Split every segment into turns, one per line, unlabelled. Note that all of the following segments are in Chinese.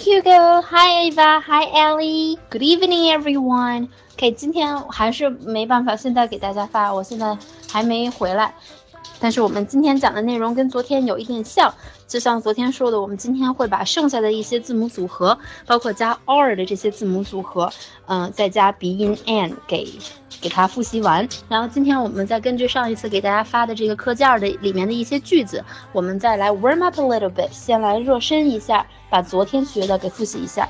Hugo. Hi Ava. Hi Ellie. Good evening, everyone. OK，今天还是没办法现在给大家发，我现在还没回来。但是我们今天讲的内容跟昨天有一点像，就像昨天说的，我们今天会把剩下的一些字母组合，包括加 r 的这些字母组合，嗯，再加鼻音 an 给给它复习完。然后今天我们再根据上一次给大家发的这个课件的里面的一些句子，我们再来 warm up a little bit，先来热身一下，把昨天学的给复习一下。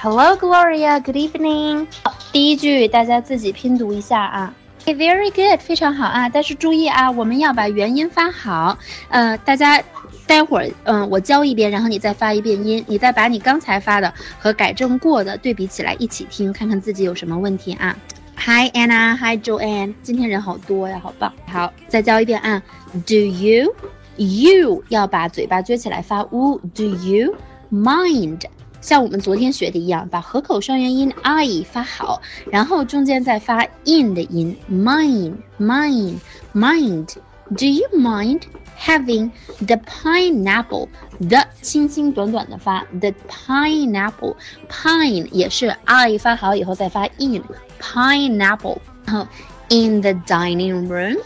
Hello Gloria, good evening。好，第一句大家自己拼读一下啊。Very good，非常好啊！但是注意啊，我们要把元音发好。呃，大家待会儿，嗯，我教一遍，然后你再发一遍音，你再把你刚才发的和改正过的对比起来一起听，看看自己有什么问题啊。Hi Anna，Hi Joanne，今天人好多呀，好棒。好，再教一遍啊。Do you，you 要把嘴巴撅起来发 u。Do you mind？像我们昨天学的一样，把合口双元音 i 发好，然后中间再发 in 的音，mind，mind，mind。Do you mind having the pineapple? The 轻轻短短的发 the pineapple，pine 也是 i 发好以后再发 in，pineapple。然后 in the dining room.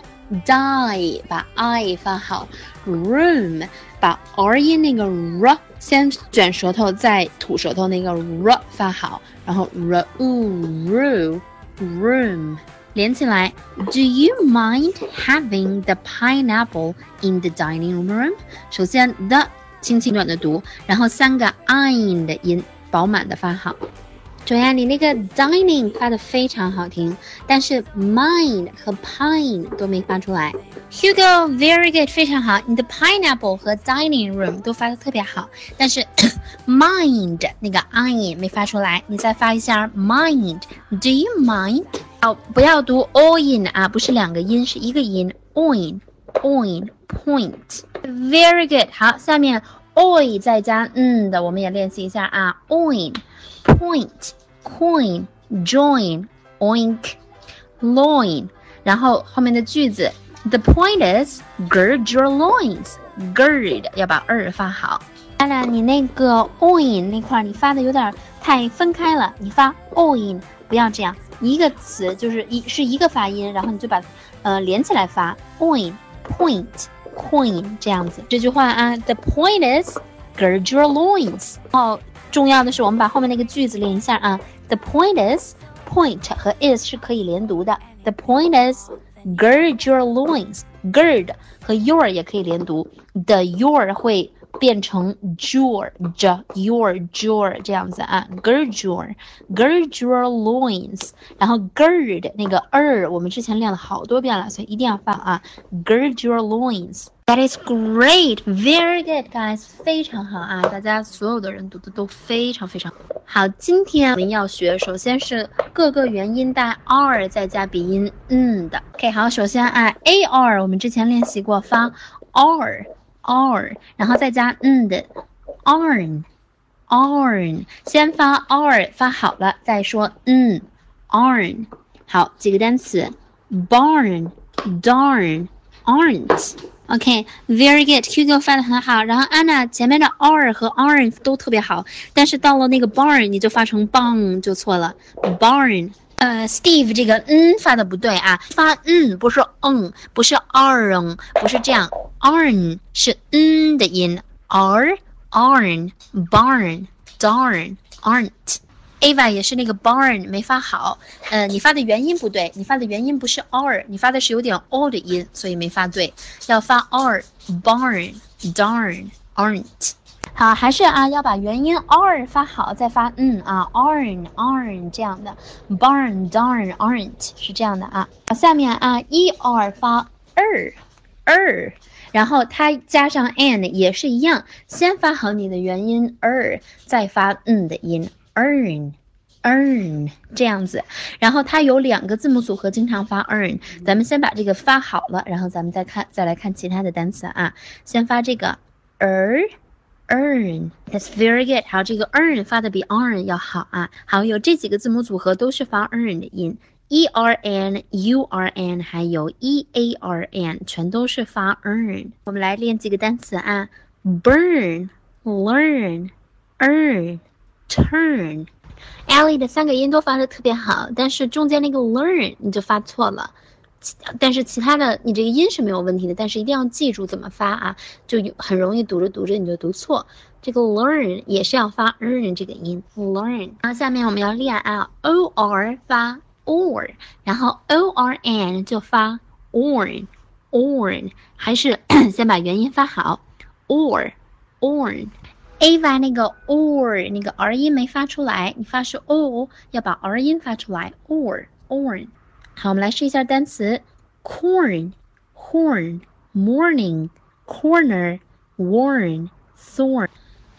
Die 把 i 发好，room 把 r 音那个 r。先卷舌头，再吐舌头，那个 r 发好，然后 r u room 连起来。Do you mind having the pineapple in the dining room？首先 the 轻轻短的读，然后三个 i 的音饱满的发好。主要你那个 dining 发的非常好听，但是 mind 和 pine 都没发出来。Hugo very good 非常好，你的 pineapple 和 dining room 都发的特别好，但是 mind 那个 i 没发出来，你再发一下 mind。Do you mind？哦，不要读 oin 啊，不是两个音，是一个音 oin oin point。Very good 好，下面 oin 再加嗯的，我们也练习一下啊 oin point。coin join oink loin，然后后面的句子，the point is gird your loins，gird 要把 er 发好。当然，你那个 oin 那块你发的有点太分开了，你发 oin 不要这样，一个词就是一是一个发音，然后你就把呃连起来发 oin point coin 这样子。这句话啊，the point is gird your loins。哦， 重要的是我们把后面那个句子连一下啊。The point is point 和 is 是可以连读的。The point is gird your loins。gird 和 your 也可以连读。The your 会变成 your j your your 这样子啊。gird your gird your loins。然后 gird 那个 er 我们之前练了好多遍了，所以一定要放啊。gird your loins。That is great, very good, guys，非常好啊！大家所有的人读的都非常非常好好。今天我们要学，首先是各个元音带 r 再加鼻音嗯的。OK，好，首先啊，a r 我们之前练习过发 r r，然后再加嗯的 arn arn，先发 r 发好了再说嗯 arn。好，几个单词 barn darn aren't。OK，very good，Q Q 发的很好。然后 Anna 前面的 r 和 aren't 都特别好，但是到了那个 barn 你就发成 bang 就错了。barn，呃，Steve 这个嗯发的不对啊，发嗯不是嗯，不是 r n 不是这样，arn 是嗯的音，r arn barn darn aren't。Ava 也是那个 barn 没发好，呃，你发的元音不对，你发的元音不是 r，你发的是有点 o 的音，所以没发对，要发 r barn darn aren't。好，还是啊，要把元音 r 发好，再发嗯啊 arn arn 这样的 barn darn aren't 是这样的啊。下面啊 e r 发 er er，然后它加上 and 也是一样，先发好你的元音 er，再发嗯的音。earn earn 这样子，然后它有两个字母组合，经常发 earn。咱们先把这个发好了，然后咱们再看，再来看其他的单词啊。先发这个 er earn，that's very good。好，这个 earn 发的比 earn 要好啊。好，有这几个字母组合都是发 earn 的音，e r n u r n，还有 e a r n，全都是发 earn。我们来练几个单词啊，burn learn。earn turn。Ellie 的三个音都发的特别好，但是中间那个 learn 你就发错了。但是其他的你这个音是没有问题的，但是一定要记住怎么发啊，就很容易读着读着你就读错。这个 learn 也是要发 earn 这个音，learn。然后下面我们要练啊，o r 发 or，然后 o r n 就发 orn，orn，还是先把元音发好，or，orn。Ava 那个 or 那个 r 音没发出来，你发是 o，要把 r 音发出来，or，orn。好，我们来试一下单词：corn，horn，morning，corner，warn，thorn。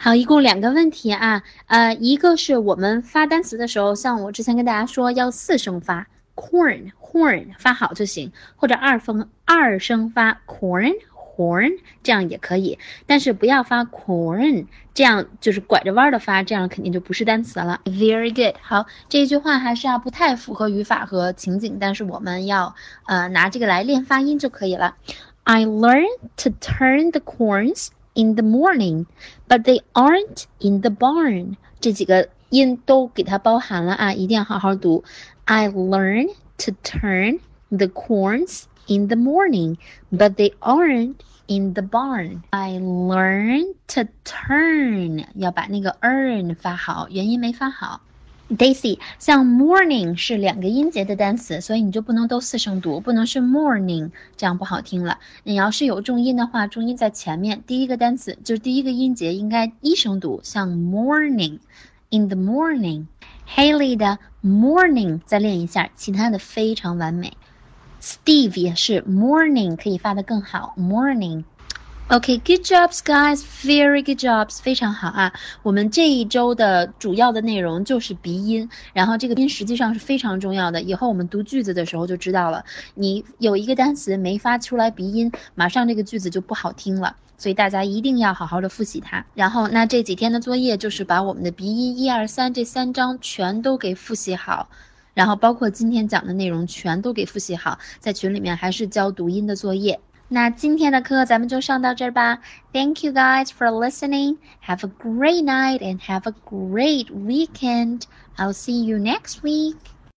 好，一共两个问题啊，呃，一个是我们发单词的时候，像我之前跟大家说，要四声发，corn，horn 发好就行，或者二分二声发 corn。corn 这样也可以，但是不要发 corn，这样就是拐着弯的发，这样肯定就不是单词了。Very good，好，这一句话还是要不太符合语法和情景，但是我们要呃拿这个来练发音就可以了。I learned to turn the corns in the morning, but they aren't in the barn。这几个音都给它包含了啊，一定要好好读。I learned to turn the corns in the morning, but they aren't in the barn. I learned to turn，要把那个 earn 发好，元音没发好。 Daisy，像 morning 是两个音节的单词，所以你就不能都四声读，不能是 morning，这样不好听了。你要是有重音的话，重音在前面，第一个单词就是第一个音节应该一声读，像 morning，in the morning。Haley 的 morning 再练一下，其他的非常完美。Steve 也是 morning 可以发的更好，morning。OK，good jobs guys，very good jobs，非常好啊！我们这一周的主要的内容就是鼻音，然后这个音实际上是非常重要的，以后我们读句子的时候就知道了。你有一个单词没发出来鼻音，马上这个句子就不好听了，所以大家一定要好好的复习它。然后那这几天的作业就是把我们的鼻音一二三这三章全都给复习好。然后包括今天讲的内容全都给复习好，在群里面还是交读音的作业。那今天的课咱们就上到这儿吧。Thank you guys for listening. Have a great night and have a great weekend. I'll see you next week.